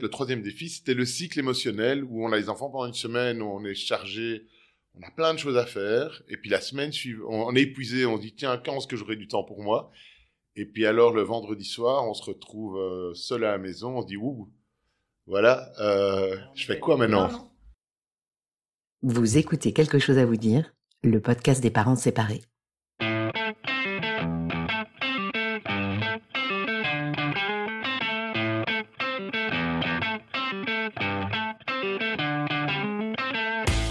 Le troisième défi, c'était le cycle émotionnel où on a les enfants pendant une semaine, où on est chargé, on a plein de choses à faire. Et puis la semaine suivante, on est épuisé, on se dit, tiens, quand est-ce que j'aurai du temps pour moi? Et puis alors, le vendredi soir, on se retrouve euh, seul à la maison, on se dit, ouh, voilà, euh, je fais quoi maintenant? Vous écoutez quelque chose à vous dire, le podcast des parents séparés.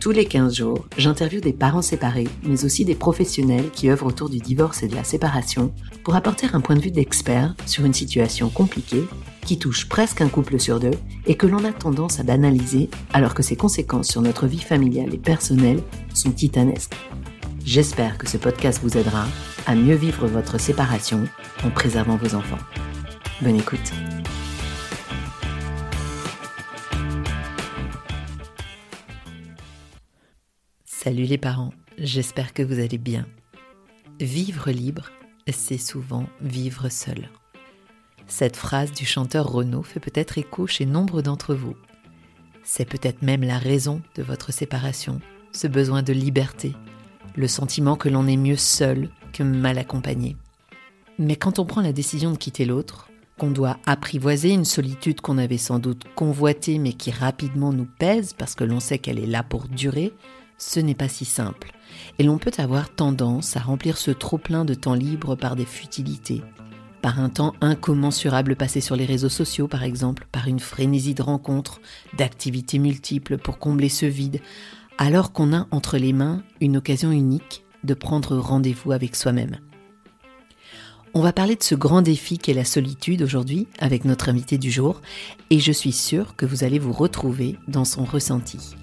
Tous les 15 jours, j'interviewe des parents séparés, mais aussi des professionnels qui œuvrent autour du divorce et de la séparation pour apporter un point de vue d'expert sur une situation compliquée qui touche presque un couple sur deux et que l'on a tendance à banaliser alors que ses conséquences sur notre vie familiale et personnelle sont titanesques. J'espère que ce podcast vous aidera à mieux vivre votre séparation en préservant vos enfants. Bonne écoute. Salut les parents, j'espère que vous allez bien. Vivre libre, c'est souvent vivre seul. Cette phrase du chanteur Renaud fait peut-être écho chez nombre d'entre vous. C'est peut-être même la raison de votre séparation, ce besoin de liberté, le sentiment que l'on est mieux seul que mal accompagné. Mais quand on prend la décision de quitter l'autre, qu'on doit apprivoiser une solitude qu'on avait sans doute convoitée mais qui rapidement nous pèse parce que l'on sait qu'elle est là pour durer, ce n'est pas si simple, et l'on peut avoir tendance à remplir ce trop-plein de temps libre par des futilités, par un temps incommensurable passé sur les réseaux sociaux par exemple, par une frénésie de rencontres, d'activités multiples pour combler ce vide, alors qu'on a entre les mains une occasion unique de prendre rendez-vous avec soi-même. On va parler de ce grand défi qu'est la solitude aujourd'hui avec notre invité du jour et je suis sûre que vous allez vous retrouver dans son ressenti.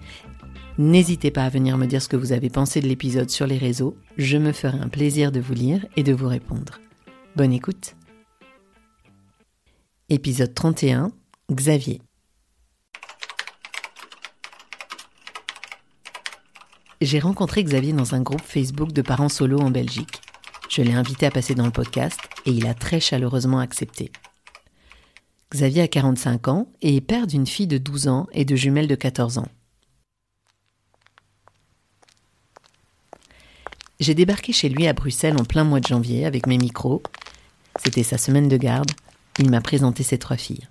N'hésitez pas à venir me dire ce que vous avez pensé de l'épisode sur les réseaux, je me ferai un plaisir de vous lire et de vous répondre. Bonne écoute. Épisode 31, Xavier. J'ai rencontré Xavier dans un groupe Facebook de parents solo en Belgique. Je l'ai invité à passer dans le podcast et il a très chaleureusement accepté. Xavier a 45 ans et est père d'une fille de 12 ans et de jumelles de 14 ans. J'ai débarqué chez lui à Bruxelles en plein mois de janvier avec mes micros. C'était sa semaine de garde. Il m'a présenté ses trois filles.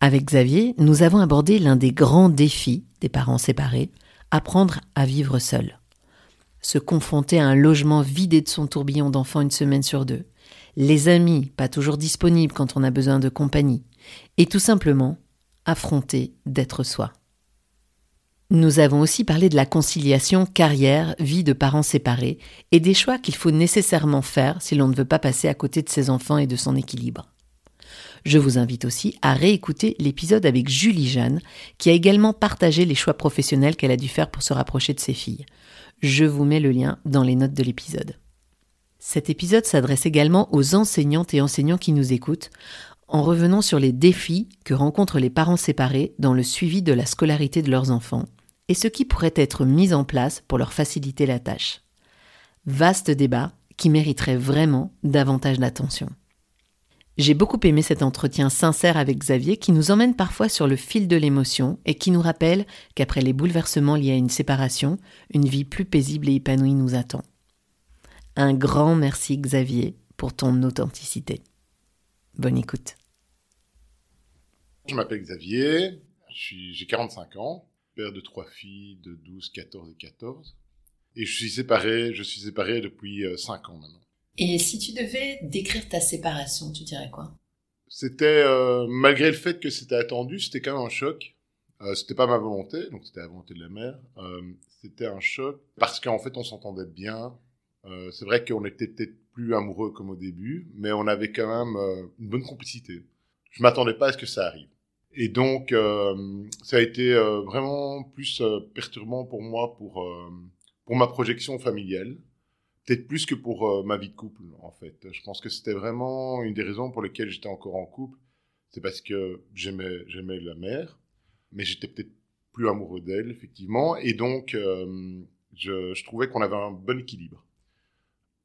Avec Xavier, nous avons abordé l'un des grands défis des parents séparés, apprendre à vivre seul. Se confronter à un logement vidé de son tourbillon d'enfants une semaine sur deux, les amis pas toujours disponibles quand on a besoin de compagnie, et tout simplement affronter d'être soi. Nous avons aussi parlé de la conciliation carrière, vie de parents séparés et des choix qu'il faut nécessairement faire si l'on ne veut pas passer à côté de ses enfants et de son équilibre. Je vous invite aussi à réécouter l'épisode avec Julie Jeanne, qui a également partagé les choix professionnels qu'elle a dû faire pour se rapprocher de ses filles. Je vous mets le lien dans les notes de l'épisode. Cet épisode s'adresse également aux enseignantes et enseignants qui nous écoutent, en revenant sur les défis que rencontrent les parents séparés dans le suivi de la scolarité de leurs enfants, et ce qui pourrait être mis en place pour leur faciliter la tâche. Vaste débat qui mériterait vraiment davantage d'attention. J'ai beaucoup aimé cet entretien sincère avec Xavier qui nous emmène parfois sur le fil de l'émotion et qui nous rappelle qu'après les bouleversements liés à une séparation, une vie plus paisible et épanouie nous attend. Un grand merci Xavier pour ton authenticité. Bonne écoute. Je m'appelle Xavier, j'ai 45 ans, père de trois filles de 12, 14 et 14. Et je suis séparé, je suis séparé depuis 5 euh, ans maintenant. Et si tu devais décrire ta séparation, tu dirais quoi? C'était, euh, malgré le fait que c'était attendu, c'était quand même un choc. Euh, c'était pas ma volonté, donc c'était la volonté de la mère. Euh, c'était un choc parce qu'en fait on s'entendait bien. C'est vrai qu'on était peut-être plus amoureux comme au début, mais on avait quand même une bonne complicité. Je m'attendais pas à ce que ça arrive. Et donc, euh, ça a été euh, vraiment plus euh, perturbant pour moi pour pour ma projection familiale, peut-être plus que pour euh, ma vie de couple, en fait. Je pense que c'était vraiment une des raisons pour lesquelles j'étais encore en couple. C'est parce que j'aimais, j'aimais la mère, mais j'étais peut-être plus amoureux d'elle, effectivement. Et donc, euh, je, je, trouvais qu'on avait un bon équilibre.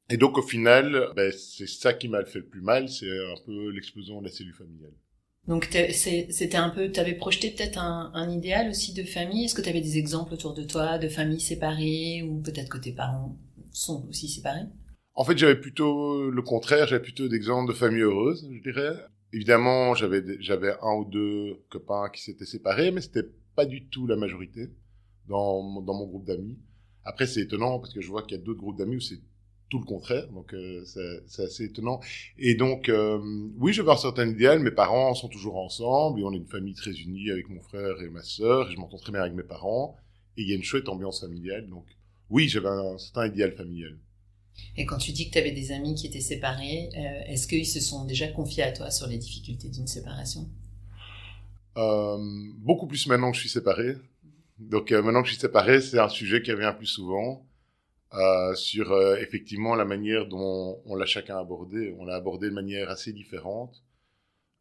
Et donc, au final, ben, c'est ça qui m'a fait le plus mal, c'est un peu l'explosion de la cellule familiale. Donc c'était un peu, tu avais projeté peut-être un, un, idéal aussi de famille. Est-ce que tu avais des exemples autour de toi de familles séparées ou peut-être que tes parents sont aussi séparés? En fait, j'avais plutôt le contraire. J'avais plutôt d'exemples de familles heureuses, je dirais. Évidemment, j'avais j'avais un ou deux copains qui s'étaient séparés, mais c'était pas du tout la majorité dans dans mon groupe d'amis. Après, c'est étonnant parce que je vois qu'il y a d'autres groupes d'amis où c'est tout le contraire, donc euh, c'est assez étonnant. Et donc, euh, oui, je veux un certain idéal. Mes parents sont toujours ensemble et on est une famille très unie avec mon frère et ma sœur. Et je m'entends très bien avec mes parents et il y a une chouette ambiance familiale. Donc, oui, j'avais un certain idéal familial. Et quand tu dis que tu avais des amis qui étaient séparés, euh, est-ce qu'ils se sont déjà confiés à toi sur les difficultés d'une séparation? Beaucoup plus maintenant que je suis séparé. Donc maintenant que je suis séparé, c'est un sujet qui revient plus souvent. Euh, sur euh, effectivement la manière dont on l'a chacun abordé. On l'a abordé de manière assez différente.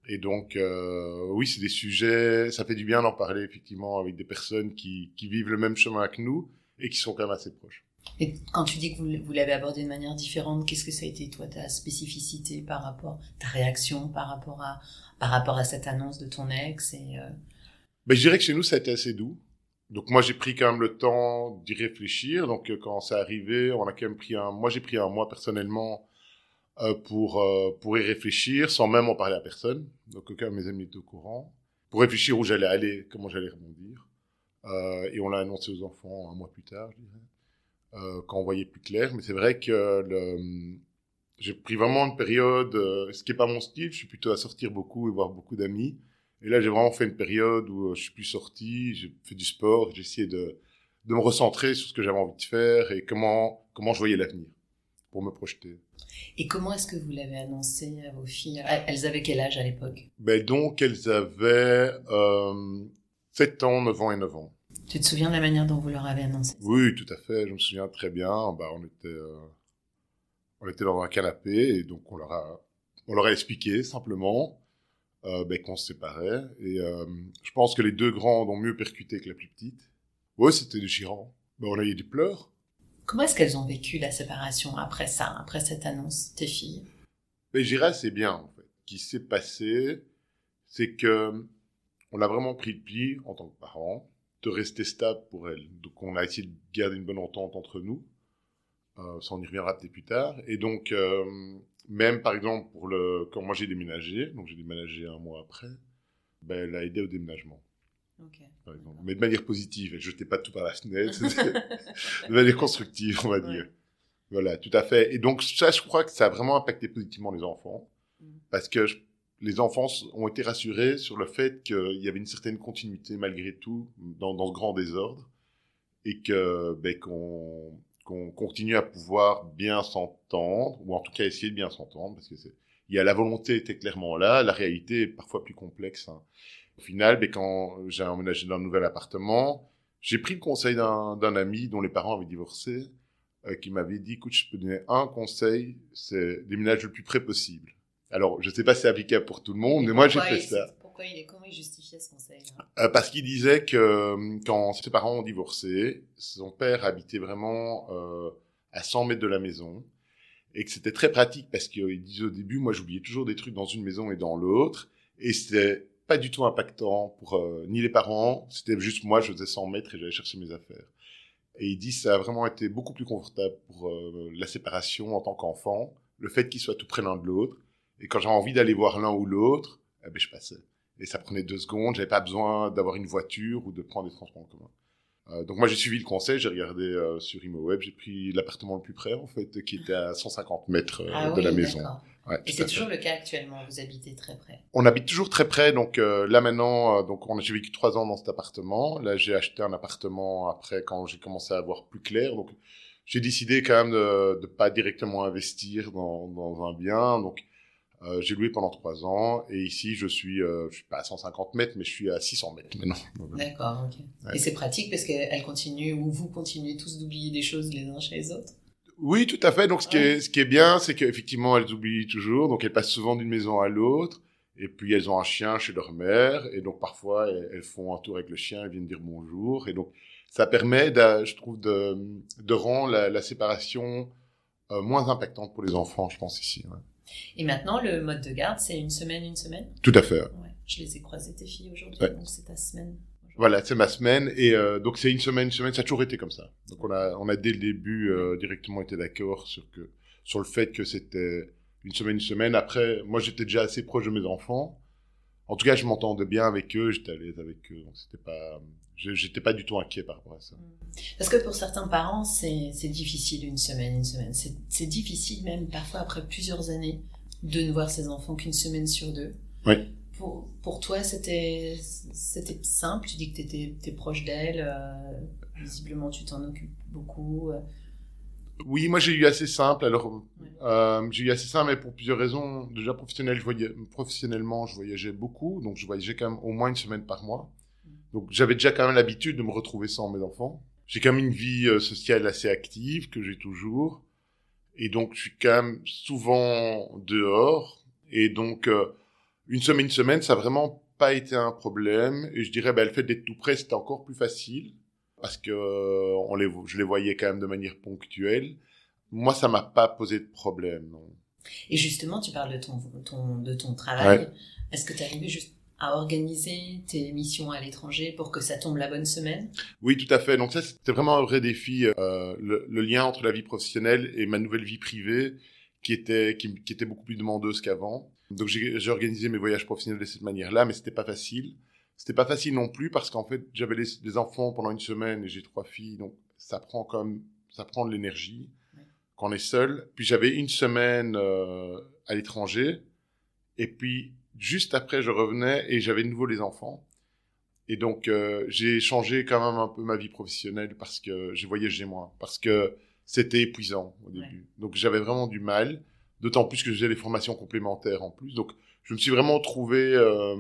Et donc, euh, oui, c'est des sujets, ça fait du bien d'en parler effectivement avec des personnes qui, qui, vivent le même chemin que nous et qui sont quand même assez proches. Et quand tu dis que vous, vous l'avez abordé de manière différente, qu'est-ce que ça a été, toi, ta spécificité par rapport, ta réaction par rapport à, par rapport à cette annonce de ton ex et, ben, Je dirais que chez nous, ça a été assez doux. Donc moi j'ai pris quand même le temps d'y réfléchir. Donc euh, quand c'est arrivé, on a quand même pris un. Moi j'ai pris un mois personnellement euh, pour euh, pour y réfléchir, sans même en parler à personne. Donc aucun de mes amis était au courant. Pour réfléchir où j'allais aller, comment j'allais rebondir. Et on l'a annoncé aux enfants un mois plus tard, je dirais, quand on voyait plus clair. Mais c'est vrai que j'ai pris vraiment une période, ce qui est pas mon style. Je suis plutôt à sortir beaucoup et voir beaucoup d'amis. Et là, j'ai vraiment fait une période où euh, je suis plus sorti, j'ai fait du sport, j'ai essayé de, de me recentrer sur ce que j'avais envie de faire et comment, comment je voyais l'avenir pour me projeter. Et comment est-ce que vous l'avez annoncé à vos filles? Elles avaient quel âge à l'époque? Ben Donc, elles avaient euh, 7 ans, 9 ans et 9 ans. Tu te souviens de la manière dont vous leur avez annoncé Oui, tout à fait. Je me souviens très bien. Bah, on, était, euh, on était dans un canapé et donc on leur a, on leur a expliqué simplement ben, qu'on se séparait. Et euh, je pense que les deux grandes ont mieux percuté que la plus petite. Ouais, c'était déchirant. Ben, on a eu des pleurs. Comment est-ce qu'elles ont vécu la séparation après ça, après cette annonce, tes filles? Ben, Je dirais c'est bien, en fait. Ce qui s'est passé, c'est que on a vraiment pris le pli, en tant que parents, de rester stable pour elles. Donc on a essayé de garder une bonne entente entre nous. Euh, ça, on y reviendra peut-être plus tard. Et donc, euh, même par exemple pour le quand moi j'ai déménagé, donc j'ai déménagé un mois après, ben elle a aidé au déménagement. Okay. Par exemple. Mais de manière positive, elle jetait pas tout par la fenêtre, de manière constructive, on va dire. Voilà, tout à fait. Et donc ça, je crois que ça a vraiment impacté positivement les enfants, mm. parce que les enfants ont été rassurés sur le fait qu'il y avait une certaine continuité malgré tout dans, dans ce grand désordre, et que ben, qu'on qu'on continue à pouvoir bien s'entendre, ou en tout cas essayer de bien s'entendre, parce que c'est, il y a la volonté était clairement là, la réalité est parfois plus complexe. Hein. Au final, ben, quand j'ai emménagé dans un nouvel appartement, j'ai pris le conseil d'un, d'un ami dont les parents avaient divorcé, euh, qui m'avait dit, écoute, je peux donner un conseil, c'est déménage le plus près possible. Alors, je sais pas si c'est applicable pour tout le monde, mais moi j'ai fait ça comment il justifiait ce conseil euh, Parce qu'il disait que euh, quand ses parents ont divorcé, son père habitait vraiment euh, à 100 mètres de la maison et que c'était très pratique parce qu'il disait au début, moi j'oubliais toujours des trucs dans une maison et dans l'autre et c'était pas du tout impactant pour euh, ni les parents, c'était juste moi, je faisais 100 mètres et j'allais chercher mes affaires. Et il dit ça a vraiment été beaucoup plus confortable pour la séparation en tant qu'enfant, le fait qu'ils soient tout près l'un de l'autre. Et quand j'avais envie d'aller voir l'un ou l'autre, eh ben, je passais et ça prenait deux secondes. J'avais pas besoin d'avoir une voiture ou de prendre des transports en commun. Euh, donc moi j'ai suivi le conseil, j'ai regardé euh, sur ImoWeb, j'ai pris l'appartement le plus près en fait, qui était à 150 mètres euh, ah de la maison. Ouais, et c'est toujours le cas actuellement, vous habitez très près. On habite toujours très près, donc euh, là maintenant, donc on j'ai vécu trois ans dans cet appartement. Là j'ai acheté un appartement après quand j'ai commencé à avoir plus clair, donc j'ai décidé quand même de, de pas directement investir dans, dans un bien, donc Euh, j'ai loué pendant trois ans et ici je suis, euh, je suis pas à 150 mètres, mais je suis à 600 mètres maintenant. D'accord, ok. Ouais. Et c'est pratique parce qu'elle continue ou vous continuez tous d'oublier des choses les uns chez les autres? Oui, tout à fait. Donc ce qui est, ce qui est bien, c'est qu'effectivement elles oublient toujours. Donc elles passent souvent d'une maison à l'autre. Et puis elles ont un chien chez leur mère et donc parfois elles, elles font un tour avec le chien, elles viennent dire bonjour et donc ça permet, de, je trouve, de, de rendre la, la séparation euh, moins impactante pour les enfants, je pense ici. Ouais. Et maintenant, le mode de garde, c'est une semaine, une semaine? Tout à fait. Ouais. Je les ai croisées, tes filles, aujourd'hui, Ouais. donc c'est ta semaine. Voilà, c'est ma semaine et euh, donc c'est une semaine, une semaine, ça a toujours été comme ça. Donc on a, on a dès le début euh, directement été d'accord sur que, sur le fait que c'était une semaine, une semaine. Après, moi j'étais déjà assez proche de mes enfants. En tout cas, je m'entendais bien avec eux, j'étais à l'aise avec eux, donc c'était pas, j'étais pas du tout inquiet par rapport à ça. Parce que pour certains parents, c'est difficile une semaine, une semaine. C'est difficile même parfois après plusieurs années de ne voir ses enfants qu'une semaine sur deux. Oui. Pour, pour toi, c'était simple? Tu dis que tu étais, proche d'elle. euh, visiblement, tu t'en occupes beaucoup. euh. Oui, moi j'ai eu assez simple. Alors, Ouais. euh, j'ai eu assez simple, mais pour plusieurs raisons. Déjà professionnel, je voyais, professionnellement, je voyageais beaucoup, donc je voyageais quand même au moins une semaine par mois. Donc j'avais déjà quand même l'habitude de me retrouver sans mes enfants. J'ai quand même une vie euh, sociale assez active que j'ai toujours, et donc je suis quand même souvent dehors. Et donc euh, une semaine, une semaine, ça a vraiment pas été un problème. Et je dirais, ben, le fait d'être tout près, c'était encore plus facile parce que euh, on les, je les voyais quand même de manière ponctuelle. Moi, ça m'a pas posé de problème. Non. Et justement, tu parles de ton, ton, de ton travail. Ouais. Est-ce que tu arrivé juste à organiser tes missions à l'étranger pour que ça tombe la bonne semaine? Oui, tout à fait. Donc ça, c'était vraiment un vrai défi, euh, le, le lien entre la vie professionnelle et ma nouvelle vie privée, qui était qui, qui était beaucoup plus demandeuse qu'avant. Donc j'ai organisé mes voyages professionnels de cette manière-là, mais c'était pas facile. C'était pas facile non plus parce qu'en fait, j'avais les, des enfants pendant une semaine et j'ai trois filles, donc ça prend comme ça prend de l'énergie Ouais. quand on est seul. Puis j'avais une semaine euh, à l'étranger et puis juste après je revenais et j'avais de nouveau les enfants. Et donc euh, j'ai changé quand même un peu ma vie professionnelle parce que j'ai voyagé moins, parce que c'était épuisant au début. Donc j'avais vraiment du mal, d'autant plus que j'ai des formations complémentaires en plus. Donc je me suis vraiment trouvé euh,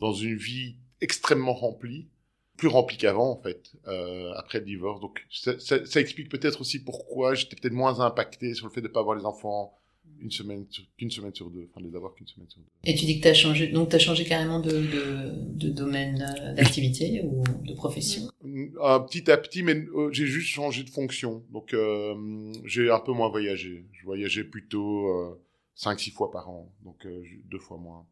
dans une vie extrêmement remplie, plus remplie qu'avant en fait, euh, après le divorce. Donc ça, ça, ça explique peut-être aussi pourquoi j'étais peut-être moins impacté sur le fait de pas avoir les enfants une semaine sur- qu'une semaine sur deux, enfin de les avoir qu'une semaine sur deux. Et tu dis que tu as changé, donc tu as changé carrément de, de, de domaine euh, d'activité ou de profession? Euh, petit à petit, mais euh, j'ai juste changé de fonction. Donc, euh, j'ai un peu moins voyagé. Je voyageais plutôt euh, 5-6 fois par an, donc deux fois moins.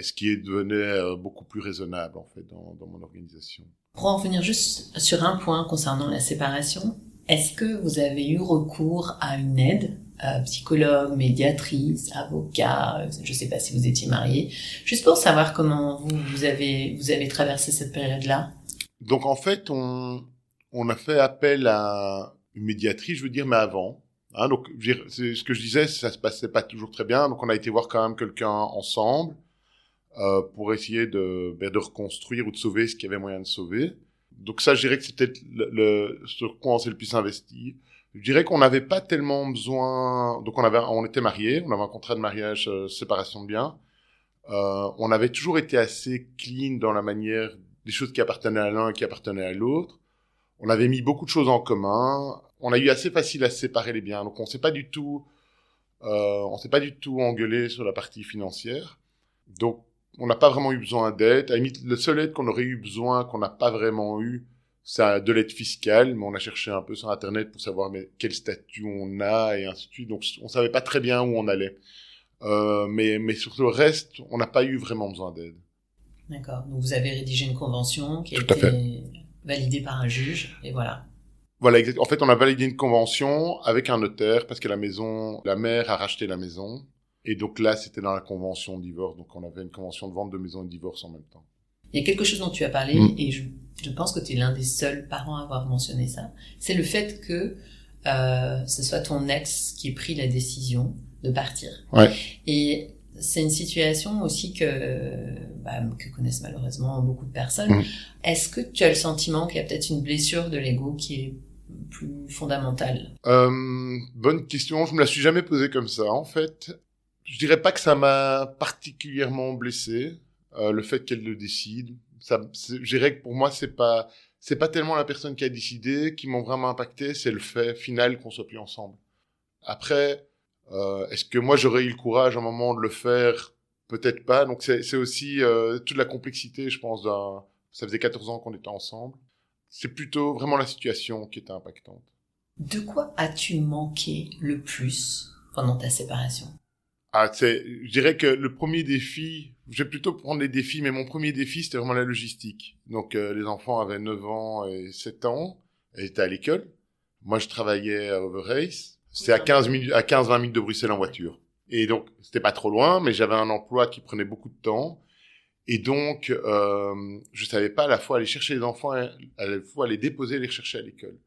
Ce qui est devenu euh, beaucoup plus raisonnable, en fait, dans, dans mon organisation. Pour en revenir juste sur un point concernant la séparation, est-ce que vous avez eu recours à une aide? Euh, psychologue, médiatrice, avocat, euh, je ne sais pas si vous étiez marié, juste pour savoir comment vous, vous, avez, vous avez traversé cette période-là Donc, en fait, on, on a fait appel à une médiatrice, je veux dire, mais avant. Hein, donc, c'est ce que je disais, ça se passait pas toujours très bien. Donc, on a été voir quand même quelqu'un ensemble euh, pour essayer de, ben, de reconstruire ou de sauver ce qu'il y avait moyen de sauver. Donc ça, je dirais que c'est peut-être le, le, sur quoi on s'est le plus investi. Je dirais qu'on n'avait pas tellement besoin. Donc on avait, on était mariés, on avait un contrat de mariage, euh, séparation de biens. Euh, on avait toujours été assez clean dans la manière des choses qui appartenaient à l'un et qui appartenaient à l'autre. On avait mis beaucoup de choses en commun. On a eu assez facile à séparer les biens. Donc on s'est pas du tout, euh, on s'est pas du tout engueulé sur la partie financière. Donc on n'a pas vraiment eu besoin d'aide. À la limite, le seul aide qu'on aurait eu besoin, qu'on n'a pas vraiment eu, c'est de l'aide fiscale, mais on a cherché un peu sur Internet pour savoir mais, quel statut on a et ainsi de suite. Donc, on savait pas très bien où on allait. Euh, mais, mais sur le reste, on n'a pas eu vraiment besoin d'aide. D'accord. Donc vous avez rédigé une convention qui a Tout été validée par un juge, et voilà. Voilà, exact. En fait, on a validé une convention avec un notaire parce que la maison, la mère a racheté la maison. Et donc là, c'était dans la convention de divorce. Donc on avait une convention de vente de maison et de divorce en même temps. Il y a quelque chose dont tu as parlé, Mm. et je, je pense que tu es l'un des seuls parents à avoir mentionné ça. C'est le fait que euh, ce soit ton ex qui ait pris la décision de partir. Ouais. Et c'est une situation aussi que, bah, que connaissent malheureusement beaucoup de personnes. Mm. Est-ce que tu as le sentiment qu'il y a peut-être une blessure de l'ego qui est plus fondamentale? Euh, bonne question. Je me la suis jamais posée comme ça. En fait, je dirais pas que ça m'a particulièrement blessé, euh, le fait qu'elle le décide. Ça, je dirais que pour moi, c'est pas, c'est pas tellement la personne qui a décidé qui m'ont vraiment impacté, c'est le fait final qu'on soit plus ensemble. Après, euh, est-ce que moi j'aurais eu le courage à un moment de le faire? Peut-être pas. Donc c'est aussi euh, toute la complexité, je pense. D'un... Ça faisait 14 ans qu'on était ensemble. C'est plutôt vraiment la situation qui était impactante. De quoi as-tu manqué le plus pendant ta séparation? Ah, c'est, je dirais que le premier défi, je vais plutôt prendre les défis, mais mon premier défi, c'était vraiment la logistique. Donc, euh, les enfants avaient 9 ans et 7 ans, ils étaient à l'école. Moi, je travaillais à Overrace. C'est à 15 minutes, à 15-20 minutes de Bruxelles en voiture. Et donc, c'était pas trop loin, mais j'avais un emploi qui prenait beaucoup de temps. Et donc, euh, je savais pas à la fois aller chercher les enfants, à la fois les déposer et les chercher à l'école.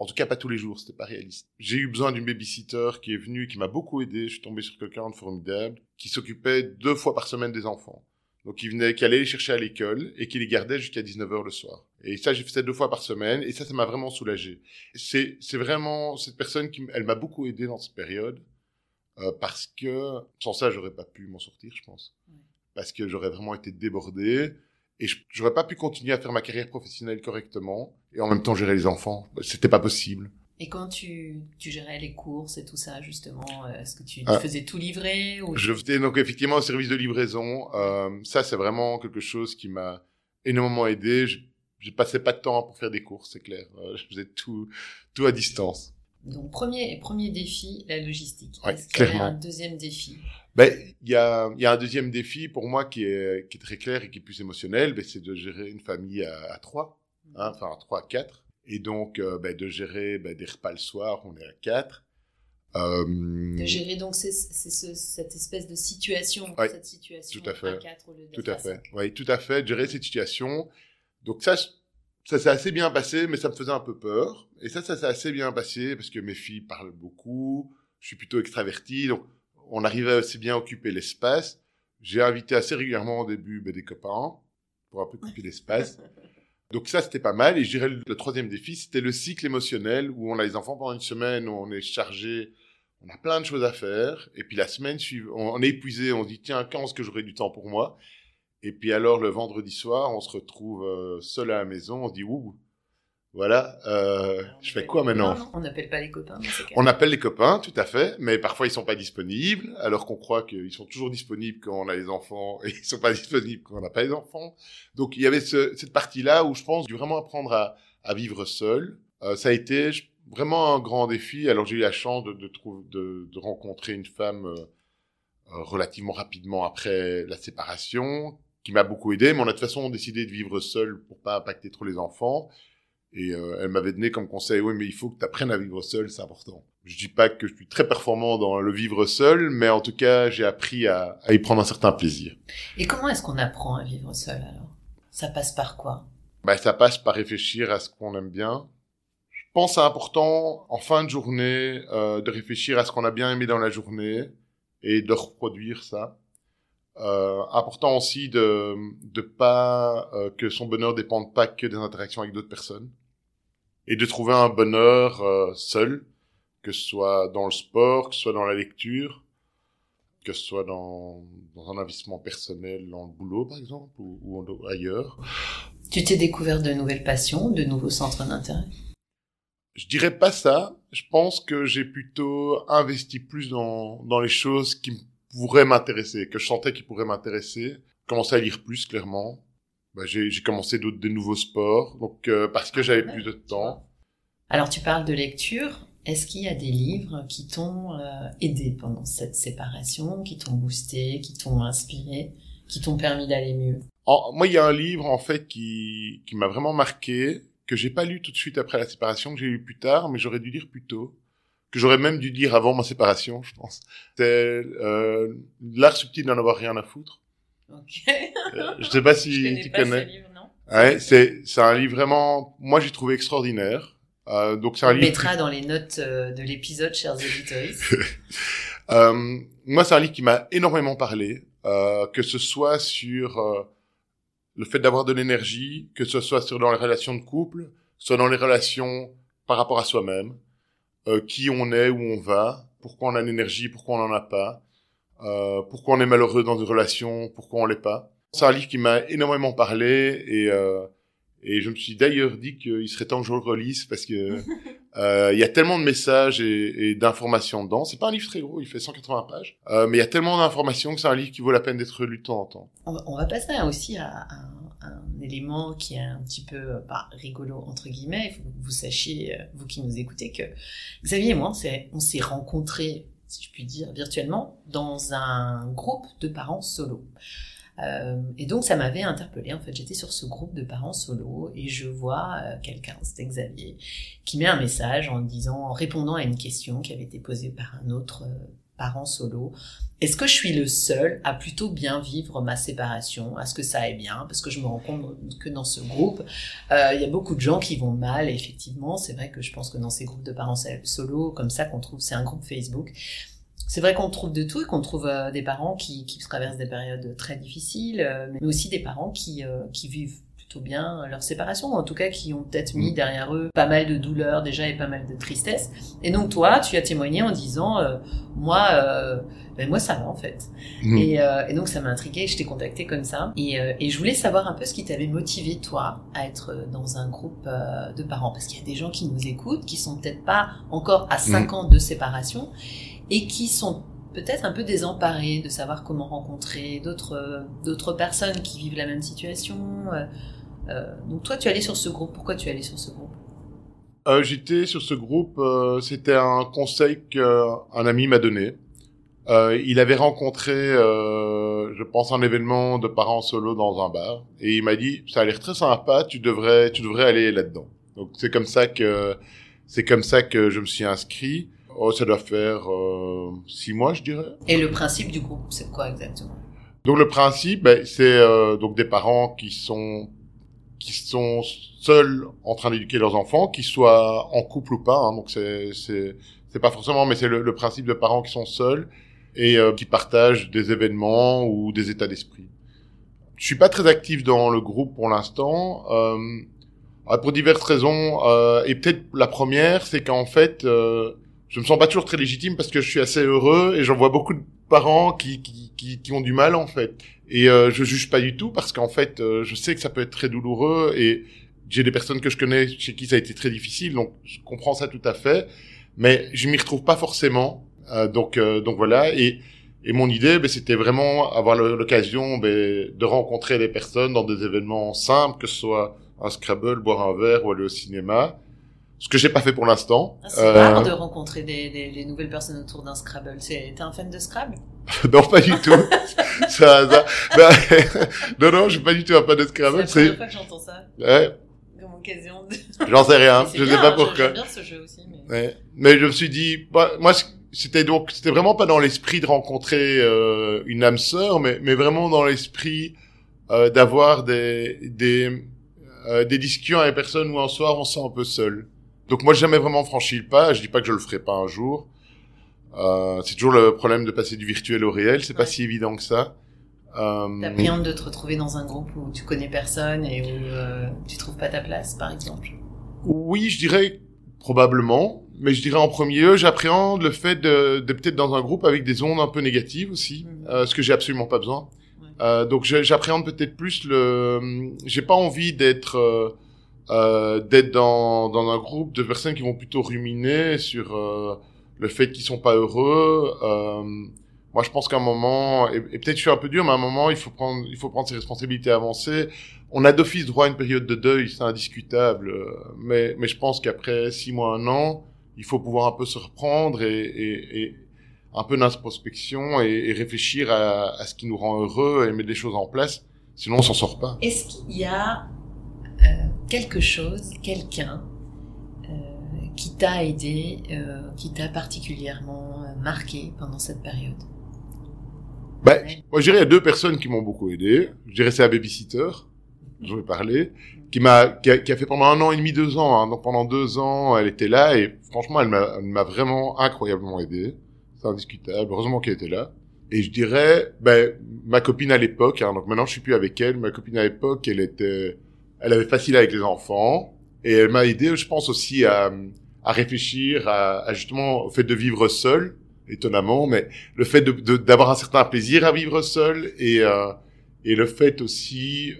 En tout cas, pas tous les jours, c'était pas réaliste. J'ai eu besoin d'une babysitter qui est venue, qui m'a beaucoup aidé. Je suis tombé sur quelqu'un de formidable, qui s'occupait deux fois par semaine des enfants. Donc, il venait, qui allait les chercher à l'école et qui les gardait jusqu'à 19h le soir. Et ça, j'ai fait ça deux fois par semaine et ça, ça m'a vraiment soulagé. C'est, c'est vraiment cette personne qui, elle m'a beaucoup aidé dans cette période euh, parce que sans ça, j'aurais pas pu m'en sortir, je pense. Parce que j'aurais vraiment été débordé et j'aurais pas pu continuer à faire ma carrière professionnelle correctement et en même temps gérer les enfants. C'était pas possible. Et quand tu, tu gérais les courses et tout ça, justement, euh, est-ce que tu, ah. faisais tout livrer ou... Je faisais donc effectivement au service de livraison. Euh, ça, c'est vraiment quelque chose qui m'a énormément aidé. Je, je passais pas de temps pour faire des courses, c'est clair. Euh, je faisais tout, tout à distance. Donc premier premier défi, la logistique. Ouais, Est-ce clairement. y a un deuxième défi? Ben il y a y a un deuxième défi pour moi qui est qui est très clair et qui est plus émotionnel, ben, c'est de gérer une famille à, à trois, hein, enfin à trois à quatre, et donc euh, ben, de gérer ben, des repas le soir, on est à quatre. Euh... De gérer donc c'est ce, cette espèce de situation, ouais, cette situation tout à fait. à quatre au lieu Tout à fait. Oui, tout à fait. Gérer cette situation. Donc ça, ça s'est assez bien passé, mais ça me faisait un peu peur. Et ça, ça s'est assez bien passé parce que mes filles parlent beaucoup. Je suis plutôt extraverti, donc on arrivait assez bien à occuper l'espace. J'ai invité assez régulièrement au début ben, des copains pour un peu occuper l'espace. Donc ça, c'était pas mal. Et je dirais le troisième défi, c'était le cycle émotionnel où on a les enfants pendant une semaine, où on est chargé, on a plein de choses à faire. Et puis la semaine suivante, on est épuisé, on se dit, tiens, quand est-ce que j'aurai du temps pour moi? Et puis alors le vendredi soir, on se retrouve euh, seul à la maison, on se dit ouh, voilà, euh, je fais quoi maintenant non, On n'appelle pas les copains. On appelle les copains, tout à fait, mais parfois ils sont pas disponibles, alors qu'on croit qu'ils sont toujours disponibles quand on a les enfants et ils sont pas disponibles quand on n'a pas les enfants. Donc il y avait ce, cette partie-là où je pense dû vraiment apprendre à, à vivre seul. Euh, ça a été vraiment un grand défi. Alors j'ai eu la chance de, de, trouver, de, de rencontrer une femme euh, relativement rapidement après la séparation qui m'a beaucoup aidé. Mais on a de toute façon décidé de vivre seul pour pas impacter trop les enfants. Et euh, elle m'avait donné comme conseil, oui, mais il faut que tu apprennes à vivre seul, c'est important. Je dis pas que je suis très performant dans le vivre seul, mais en tout cas, j'ai appris à, à, y prendre un certain plaisir. Et comment est-ce qu'on apprend à vivre seul alors? Ça passe par quoi? Bah, Ça passe par réfléchir à ce qu'on aime bien. Je pense c'est important, en fin de journée, euh, de réfléchir à ce qu'on a bien aimé dans la journée et de reproduire ça. Euh, important aussi de de pas euh, que son bonheur dépende pas que des interactions avec d'autres personnes et de trouver un bonheur euh, seul, que ce soit dans le sport, que ce soit dans la lecture, que ce soit dans, dans un investissement personnel, dans le boulot par exemple ou, ou ailleurs. Tu t'es découvert de nouvelles passions, de nouveaux centres d'intérêt? Je dirais pas ça. Je pense que j'ai plutôt investi plus dans, dans les choses qui me pourrait m'intéresser, que je sentais qui pourrait m'intéresser. Commencer à lire plus clairement. Bah, j'ai commencé d'autres des nouveaux sports, donc euh, parce que j'avais plus de temps. Alors tu parles de lecture. Est-ce qu'il y a des livres qui t'ont euh, aidé pendant cette séparation, qui t'ont boosté, qui t'ont inspiré, qui t'ont permis d'aller mieux? Moi, il y a un livre en fait qui qui m'a vraiment marqué, que j'ai pas lu tout de suite après la séparation, que j'ai lu plus tard, mais j'aurais dû lire plus tôt que j'aurais même dû dire avant ma séparation, je pense. C'est euh, l'art subtil d'en avoir rien à foutre. Ok. euh, je sais pas si tu connais. Ce livre, non ouais, c'est c'est un livre vraiment, moi j'ai trouvé extraordinaire. Euh, donc c'est un On livre. mettra dans les notes euh, de l'épisode, chers auditeurs. euh, moi c'est un livre qui m'a énormément parlé, que ce soit sur le fait d'avoir de l'énergie, que ce soit sur dans les relations de couple, soit dans les relations par rapport à soi-même euh, qui on est, où on va, pourquoi on a l'énergie, pourquoi on n'en a pas. euh, pourquoi on est malheureux dans une relation, pourquoi on l'est pas. C'est un livre qui m'a énormément parlé et euh, et je me suis d'ailleurs dit qu'il serait temps que je le relise parce que euh, il y a tellement de messages et, et d'informations dedans. C'est pas un livre très gros, il fait 180 pages, euh, mais il y a tellement d'informations que c'est un livre qui vaut la peine d'être lu de temps en temps. On va, on va passer aussi à, un, un, élément qui est un petit peu pas rigolo entre guillemets. Vous sachiez, euh, vous qui nous écoutez, que Xavier et moi, on s'est rencontrés, si je puis dire, virtuellement dans un groupe de parents solo. Euh, et donc ça m'avait interpellée. En fait, j'étais sur ce groupe de parents solo et je vois euh, quelqu'un, c'était Xavier, qui met un message en disant, en répondant à une question qui avait été posée par un autre parent solo. Est-ce que je suis le seul à plutôt bien vivre ma séparation? À ce que ça aille bien? Parce que je me rends compte que dans ce groupe, il y a beaucoup de gens qui vont mal. effectivement, c'est vrai que je pense que dans ces groupes de parents solo, comme ça qu'on trouve, c'est un groupe Facebook, c'est vrai qu'on trouve de tout et qu'on trouve euh, des parents qui, traversent des périodes très difficiles, euh, mais aussi des parents euh, qui vivent plutôt bien leur séparation, en tout cas qui ont peut-être mis derrière eux pas mal de douleurs déjà et pas mal de tristesse. Et donc toi, tu as témoigné en disant, moi, ben moi ça va en fait. Mm. Et, et, donc ça m'a intrigué, je t'ai contacté comme ça. Et, et, je voulais savoir un peu ce qui t'avait motivé toi à être dans un groupe de parents, parce qu'il y a des gens qui nous écoutent, qui sont peut-être pas encore à 5 mm. ans de séparation et qui sont peut-être un peu désemparés de savoir comment rencontrer d'autres d'autres personnes qui vivent la même situation. Euh, donc toi, tu es allé sur ce groupe. Pourquoi tu es allé sur ce groupe euh, J'étais sur ce groupe. Euh, C'était un conseil qu'un ami m'a donné. Euh, il avait rencontré, je pense, un événement de parents solo dans un bar, et il m'a dit ça a l'air très sympa. Tu devrais, tu devrais aller là-dedans. Donc c'est comme ça que c'est comme ça que je me suis inscrit. Oh, ça doit faire six mois, je dirais. Et le principe du groupe, c'est quoi exactement? Donc le principe, ben, c'est donc des parents qui sont qui sont seuls en train d'éduquer leurs enfants, qu'ils soient en couple ou pas. Hein, donc c'est c'est pas forcément, mais c'est le, le, principe de parents qui sont seuls et euh, qui partagent des événements ou des états d'esprit. Je suis pas très actif dans le groupe pour l'instant. Euh, pour diverses raisons, euh, et peut-être la première, c'est qu'en fait, euh, je me sens pas toujours très légitime parce que je suis assez heureux et j'en vois beaucoup de parents qui, qui, qui, ont du mal en fait. Et euh, je juge pas du tout parce qu'en fait, euh, je sais que ça peut être très douloureux et j'ai des personnes que je connais chez qui ça a été très difficile, donc je comprends ça tout à fait. Mais je m'y retrouve pas forcément. Euh, donc, euh, donc voilà. Et, et mon idée, ben, c'était vraiment avoir l'occasion ben, de rencontrer des personnes dans des événements simples, que ce soit un Scrabble, boire un verre ou aller au cinéma ce que j'ai pas fait pour l'instant. Ah, c'est rare euh, de rencontrer des, des, des, nouvelles personnes autour d'un Scrabble. T'es un fan de Scrabble? Non, pas du tout. ça, ça... Bah, non, non, je suis pas du tout un fan de Scrabble. C'est la première fois que j'entends ça. Ouais. Comme occasion. De... J'en sais rien. je sais pas pourquoi. J'aime bien ce jeu aussi. Mais, ouais. mais je me suis dit, bah, moi, c'était donc, c'était vraiment pas dans l'esprit de rencontrer euh, une âme sœur, mais, mais vraiment dans l'esprit euh, d'avoir des des euh, des discussions avec personnes où un soir on se sent un peu seul. Donc moi, j'ai jamais vraiment franchi le pas. Je dis pas que je le ferai pas un jour. Euh, c'est toujours le problème de passer du virtuel au réel. C'est pas si évident que ça. Euh... T'appréhendes de te retrouver dans un groupe où tu connais personne et où euh, tu trouves pas ta place, par exemple. Oui, je dirais probablement. Mais je dirais en premier lieu, j'appréhende le fait de, de peut-être dans un groupe avec des ondes un peu négatives aussi, mhm. euh, ce que j'ai absolument pas besoin. Euh, donc j'appréhende peut-être plus le. J'ai pas envie d'être euh, euh, d'être dans, dans un groupe de personnes qui vont plutôt ruminer sur euh, le fait qu'ils sont pas heureux. Euh, moi, je pense qu'à un moment, et, peut-être je suis un peu dur, mais à un moment, il faut prendre, il faut prendre ses responsabilités avancées. On a d'office droit à une période de deuil, c'est indiscutable. Mais, mais je pense qu'après six mois, un an, il faut pouvoir un peu se reprendre et, et, et un peu d'introspection et, réfléchir à, à, ce qui nous rend heureux et mettre des choses en place. Sinon, on s'en sort pas. Est-ce qu'il y a quelque chose, quelqu'un euh, qui t'a aidé, euh, qui t'a particulièrement euh, marqué pendant cette période ben, Moi, je dirais il y a deux personnes qui m'ont beaucoup aidé. Je dirais c'est la babysitter, j'en ai parlé, qui m'a qui, a, fait pendant un an et demi, deux ans. Hein. Donc pendant deux ans, elle était là et franchement, elle m'a vraiment incroyablement aidé. C'est indiscutable. Heureusement qu'elle était là. Et je dirais, ben, ma copine à l'époque, hein, donc maintenant je suis plus avec elle, ma copine à l'époque, elle était elle avait facile avec les enfants et elle m'a aidé, je pense aussi à, à réfléchir à, à, justement au fait de vivre seul étonnamment, mais le fait de d'avoir un certain plaisir à vivre seul et euh, et le fait aussi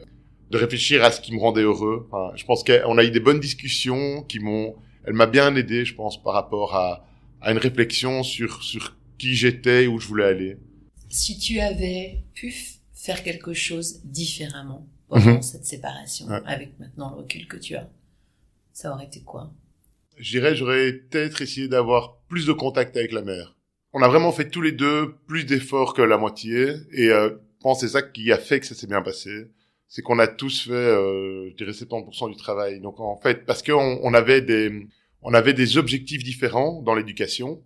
de réfléchir à ce qui me rendait heureux. Enfin, je pense qu'on a eu des bonnes discussions qui m'ont, elle m'a bien aidé, je pense, par rapport à, à une réflexion sur sur qui j'étais et où je voulais aller. Si tu avais pu faire quelque chose différemment pendant mhm. cette séparation, avec maintenant le recul que tu as, ça aurait été quoi? Je dirais, j'aurais peut-être essayé d'avoir plus de contact avec la mère. On a vraiment fait tous les deux plus d'efforts que la moitié, et euh, je pense c'est ça qui a fait que ça s'est bien passé. C'est qu'on a tous fait, euh, je dirais 70% du travail. Donc en fait, parce qu'on on avait des, on avait des objectifs différents dans l'éducation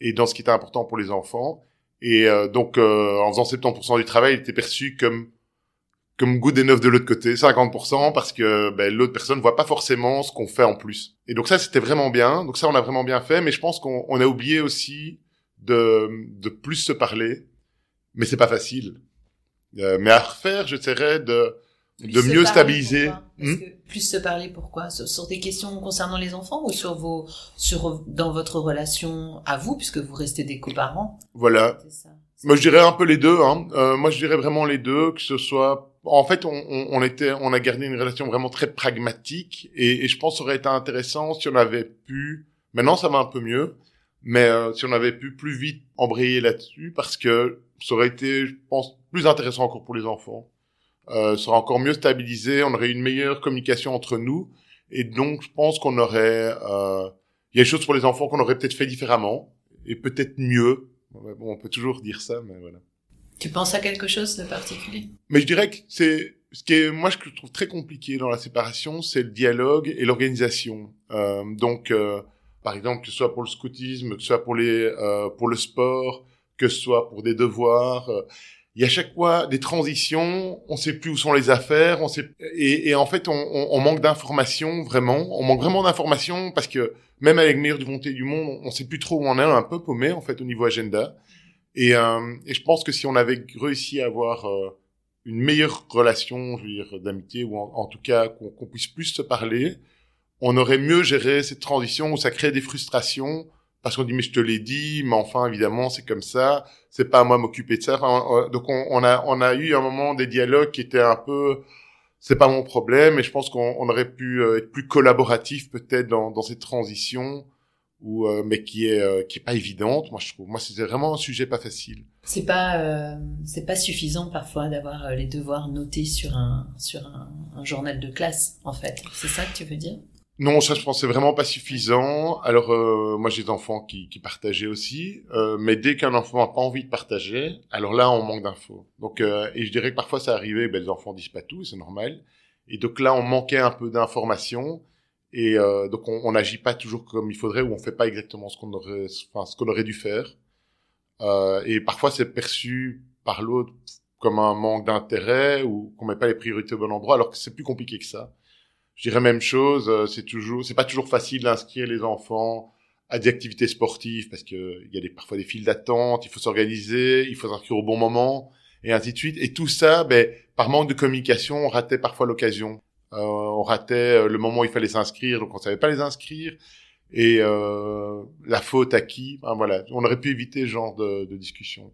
et dans ce qui était important pour les enfants. Et euh, donc, euh, en faisant 70% du travail, il était perçu comme comme goût des neufs de l'autre côté, 50%, parce que ben, l'autre personne voit pas forcément ce qu'on fait en plus. Et donc ça, c'était vraiment bien. Donc ça, on a vraiment bien fait. Mais je pense qu'on on a oublié aussi de, de plus se parler. Mais c'est pas facile. Euh, mais à refaire, je dirais de de mieux stabiliser. Hmm? plus se parler, pourquoi? Sur, des questions concernant les enfants ou sur vos, sur dans votre relation à vous, puisque vous restez des coparents? Voilà. Moi, je dirais un peu les deux. Hein. Euh, moi, je dirais vraiment les deux, que ce soit. En fait, on, on, était, on a gardé une relation vraiment très pragmatique, et, et, je pense que ça aurait été intéressant si on avait pu. Maintenant, ça va un peu mieux, mais euh, si on avait pu plus vite embrayer là-dessus, parce que ça aurait été, je pense, plus intéressant encore pour les enfants euh, sera encore mieux stabilisé, on aurait une meilleure communication entre nous, et donc je pense qu'on aurait, euh, il y a des choses pour les enfants qu'on aurait peut-être fait différemment, et peut-être mieux. Bon, on peut toujours dire ça, mais voilà. Tu penses à quelque chose de particulier? Mais je dirais que c'est ce qui est moi je trouve très compliqué dans la séparation, c'est le dialogue et l'organisation. Euh, donc, euh, par exemple, que ce soit pour le scoutisme, que ce soit pour les euh, pour le sport, que ce soit pour des devoirs, il y a chaque fois des transitions, on sait plus où sont les affaires, on sait et, en fait on, on, manque d'informations vraiment, on manque vraiment d'informations parce que même avec meilleure volonté du monde, on sait plus trop où on est, un peu paumé en fait au niveau agenda. Et, euh, et je pense que si on avait réussi à avoir euh, une meilleure relation, je veux dire d'amitié ou en, tout cas qu'on puisse plus se parler, on aurait mieux géré cette transition où ça crée des frustrations parce qu'on dit mais je te l'ai dit, mais enfin évidemment c'est comme ça, c'est pas à moi m'occuper de ça. Donc on, a on a eu un moment des dialogues qui étaient un peu c'est pas mon problème et je pense qu'on on aurait pu euh, être plus collaboratif peut-être dans, dans cette transition ou euh, mais qui est euh, qui est pas évidente moi je trouve moi c'était vraiment un sujet pas facile c'est pas c'est pas suffisant parfois d'avoir les devoirs notés sur un sur un, un journal de classe en fait c'est ça que tu veux dire? Non, ça je pense c'est vraiment pas suffisant. Alors euh, moi j'ai des enfants qui, qui partageaient aussi, euh, mais dès qu'un enfant n'a pas envie de partager, alors là on manque d'infos. Donc euh, et je dirais que parfois ça arrivait, ben, les enfants disent pas tout, c'est normal. Et donc là on manquait un peu d'informations et donc on n'agit pas toujours comme il faudrait ou on fait pas exactement ce qu'on aurait, enfin ce qu'on aurait dû faire. et parfois c'est perçu par l'autre comme un manque d'intérêt ou qu'on met pas les priorités au bon endroit, alors que c'est plus compliqué que ça. Je dirais même chose, euh, c'est toujours, c'est pas toujours facile d'inscrire les enfants à des activités sportives parce que il y a des, parfois des files d'attente, il faut s'organiser, il faut s'inscrire au bon moment et ainsi de suite. Et tout ça, ben, par manque de communication, on ratait parfois l'occasion. Euh, on ratait euh, le moment où il fallait s'inscrire, donc on savait pas les inscrire. Et euh, la faute à qui? Ben, Voilà, on aurait pu éviter ce genre de, de discussion.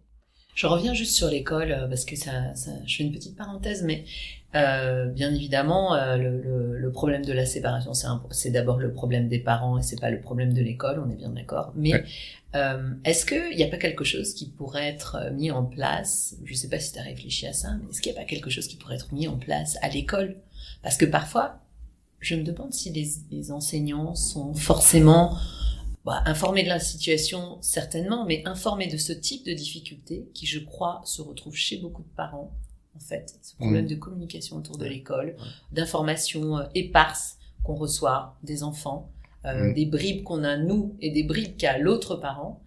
Je reviens juste sur l'école parce que ça, ça, je fais une petite parenthèse, mais euh, bien évidemment, euh, le, le, le, problème de la séparation, c'est d'abord le problème des parents et c'est pas le problème de l'école, on est bien d'accord. Mais euh, est-ce qu'il n'y a pas quelque chose qui pourrait être mis en place? Je sais pas si tu as réfléchi à ça, mais est-ce qu'il n'y a pas quelque chose qui pourrait être mis en place à l'école? Parce que parfois, je me demande si les, les enseignants sont forcément bah, informés de la situation, certainement, mais informés de ce type de difficultés qui, je crois, se retrouvent chez beaucoup de parents en fait, ce problème mmh. de communication autour de l'école, d'informations euh, éparses qu'on reçoit des enfants, euh, mmh. des bribes qu'on a nous et des bribes qu'a l'autre parent.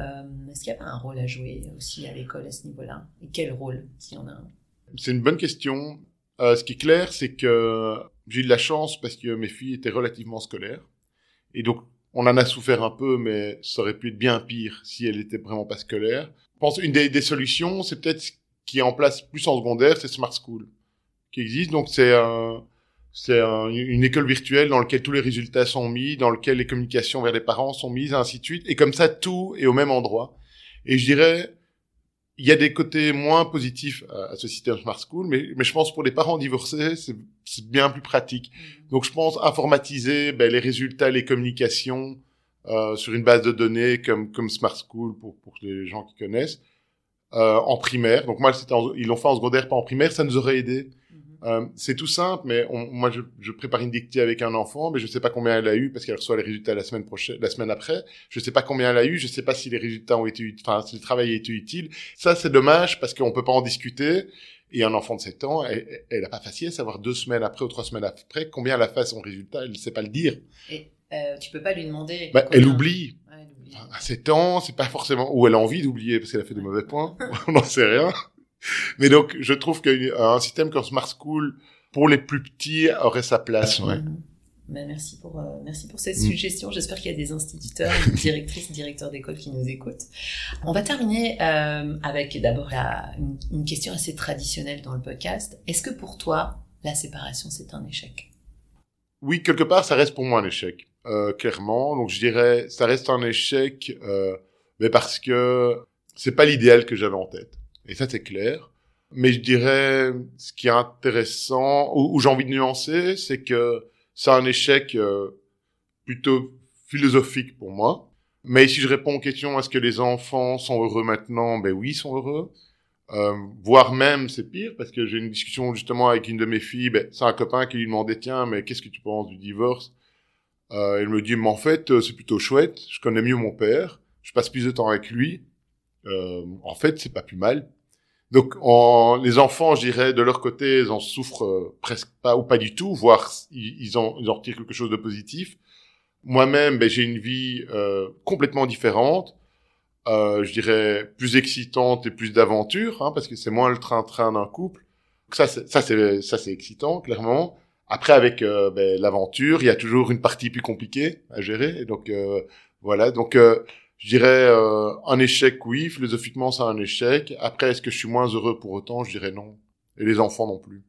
Euh, Est-ce qu'il y a pas un rôle à jouer aussi à l'école à ce niveau-là? Et quel rôle, s'il y en a un? C'est une bonne question. Euh, ce qui est clair, c'est que j'ai eu de la chance parce que mes filles étaient relativement scolaires. Et donc, on en a souffert un peu, mais ça aurait pu être bien pire si elle était vraiment pas scolaire. Je pense une des, solutions, c'est peut-être qui est en place plus en secondaire, c'est Smart School qui existe. Donc c'est un c'est une école virtuelle dans laquelle tous les résultats sont mis, dans laquelle les communications vers les parents sont mises, ainsi de suite. Et comme ça, tout est au même endroit. Et je dirais, il y a des côtés moins positifs à, ce système Smart School, mais, mais je pense pour les parents divorcés, c'est bien plus pratique. Mmh. Donc je pense informatiser ben, les résultats, les communications euh, sur une base de données comme, comme Smart School pour, pour les gens qui connaissent, euh, en primaire. Donc moi, ils l'ont fait en secondaire, pas en primaire, ça nous aurait aidé. Euh, c'est tout simple, mais moi, je, je, prépare une dictée avec un enfant, mais je sais pas combien elle a eu parce qu'elle reçoit les résultats la semaine prochaine, la semaine après. Je sais pas combien elle a eu, je sais pas si les résultats ont été, enfin, si le travail a été utile. Ça, c'est dommage parce qu'on peut pas en discuter. Et un enfant de 7 ans, elle, elle a pas facile à savoir deux semaines après ou trois semaines après combien elle a fait son résultat. Elle ne sait pas le dire. Et euh, tu peux pas lui demander. Bah, elle oublie. Ouais, elle oublie. à 7 ans, c'est pas forcément, ou elle a envie d'oublier parce qu'elle a fait de mauvais points. On n'en sait rien. Mais donc, je trouve qu'un système comme Smart School, pour les plus petits, aurait sa place. Ouais. Ben, merci pour euh, merci pour cette mm. suggestion. J'espère qu'il y a des instituteurs, directrices, directeurs d'école qui nous écoutent. On va terminer euh, avec d'abord une, une, question assez traditionnelle dans le podcast. Est-ce que pour toi, la séparation c'est un échec? Oui, quelque part, ça reste pour moi un échec, euh, clairement. Donc je dirais, ça reste un échec, euh, mais parce que c'est pas l'idéal que j'avais en tête. Et ça, c'est clair. Mais je dirais, ce qui est intéressant, ou, j'ai envie de nuancer, c'est que c'est un échec euh, plutôt philosophique pour moi. Mais si je réponds aux questions, est-ce que les enfants sont heureux maintenant? Ben oui, ils sont heureux. Euh, voire même, c'est pire, parce que j'ai une discussion justement avec une de mes filles, ben, c'est un copain qui lui demandait, tiens, mais qu'est-ce que tu penses du divorce? Euh, Elle me dit, mais en fait, euh, c'est plutôt chouette, je connais mieux mon père, je passe plus de temps avec lui, en fait, c'est pas plus mal, donc, les enfants, je dirais, de leur côté, ils en souffrent euh, presque pas ou pas du tout, voire ils, en, ils en retirent quelque chose de positif. Moi-même, ben, j'ai une vie euh, complètement différente, euh, je dirais plus excitante et plus d'aventure, hein, parce que c'est moins le train-train d'un couple. ça, c'est, ça, c'est, ça, c'est excitant, clairement. Après, avec euh, ben, l'aventure, il y a toujours une partie plus compliquée à gérer. Et donc, euh, voilà. Donc, je dirais euh, un échec, oui. Philosophiquement, c'est un échec. Après, est-ce que je suis moins heureux pour autant? Je dirais non. Et les enfants non plus.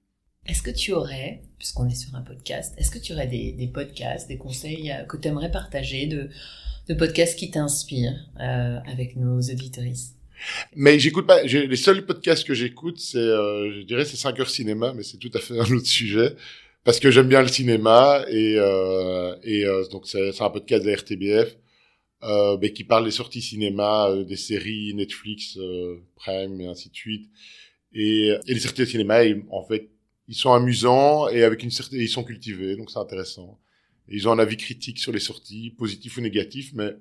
Est-ce que tu aurais, puisqu'on est sur un podcast, est-ce que tu aurais des, des podcasts, des conseils euh, que tu aimerais partager de, de podcasts qui t'inspirent euh, avec nos auditories mais j'écoute pas. Les seuls podcasts que j'écoute, c'est, euh, je dirais, c'est 5 heures cinéma, mais c'est tout à fait un autre sujet parce que j'aime bien le cinéma et euh, et euh, donc c'est un podcast de la RTBF euh, ben, qui parle des sorties cinéma, euh, des séries Netflix, euh, Prime et ainsi de suite. Et, et les sorties de cinéma, en fait, ils sont amusants et avec une certaine, ils sont cultivés, donc c'est intéressant. Et ils ont un avis critique sur les sorties, positif ou négatif, mais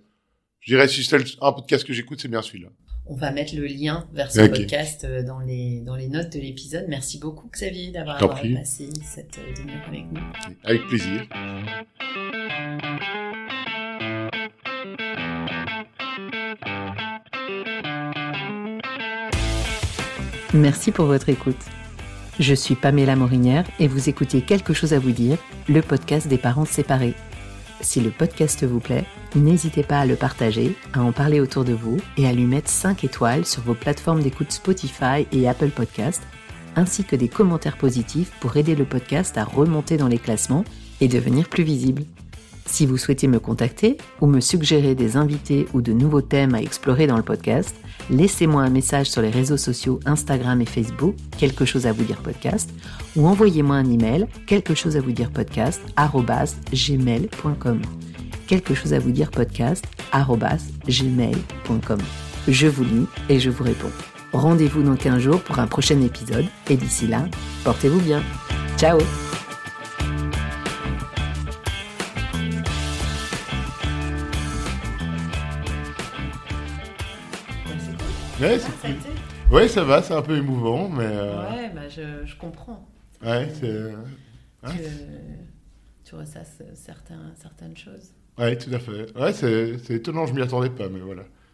je dirais si c'est un podcast que j'écoute, c'est bien celui-là. On va mettre le lien vers ce podcast euh, dans les, dans les notes de l'épisode. Merci beaucoup Xavier d'avoir passé cette demi-heure avec nous. Avec plaisir. Merci pour votre écoute. Je suis Pamela Morinière et vous écoutez Quelque chose à vous dire, le podcast des parents séparés. Si le podcast vous plaît, n'hésitez pas à le partager, à en parler autour de vous et à lui mettre 5 étoiles sur vos plateformes d'écoute Spotify et Apple Podcast, ainsi que des commentaires positifs pour aider le podcast à remonter dans les classements et devenir plus visible. Si vous souhaitez me contacter ou me suggérer des invités ou de nouveaux thèmes à explorer dans le podcast, laissez-moi un message sur les réseaux sociaux Instagram et Facebook, quelque chose à vous dire podcast, ou envoyez-moi un email, quelque chose à vous dire podcast, gmail.com. Quelque chose à vous dire podcast, gmail.com. Je vous lis et je vous réponds. Rendez-vous dans 15 jours pour un prochain épisode, et d'ici là, portez-vous bien. Ciao Ouais, ça va, c'est un peu émouvant, mais. Euh, ouais, bah, je, je comprends. Ouais, c'est. Tu, tu ressasses certains, certaines choses. Ouais, tout à fait. Ouais, c'est étonnant, je m'y attendais pas, mais voilà.